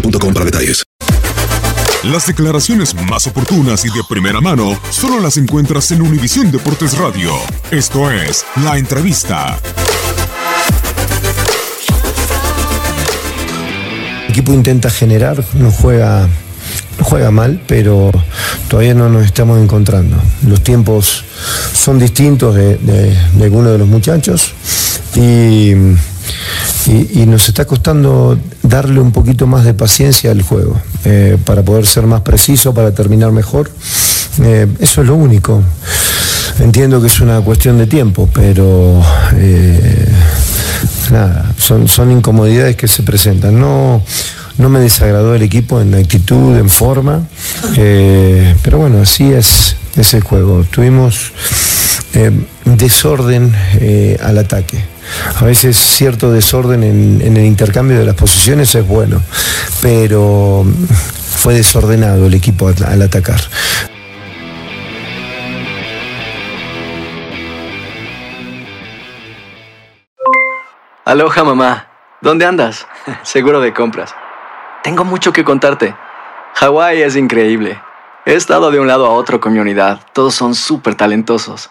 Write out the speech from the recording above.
boostmobile.com para detalles. Las declaraciones más oportunas y de primera mano solo las encuentras en Univisión Deportes Radio. Esto es La Entrevista. El equipo intenta generar, no juega, no juega mal, pero todavía no nos estamos encontrando. Los tiempos son distintos de, de- de algunos de los muchachos y, y- nos está costando darle un poquito más de paciencia al juego eh, para poder ser más preciso, para terminar mejor. Eh, eso es lo único. Entiendo que es una cuestión de tiempo, pero eh, nada, son, son incomodidades que se presentan. No, no me desagradó el equipo en actitud, en forma, pero bueno, así es, es el juego. Tuvimos desorden al ataque. A veces cierto desorden en, el intercambio de las posiciones es bueno, pero fue desordenado el equipo at- al atacar. Aloha mamá, ¿dónde andas? Seguro de compras. Tengo mucho que contarte. Hawái es increíble. He estado de un lado a otro con mi unidad. Todos son súper talentosos.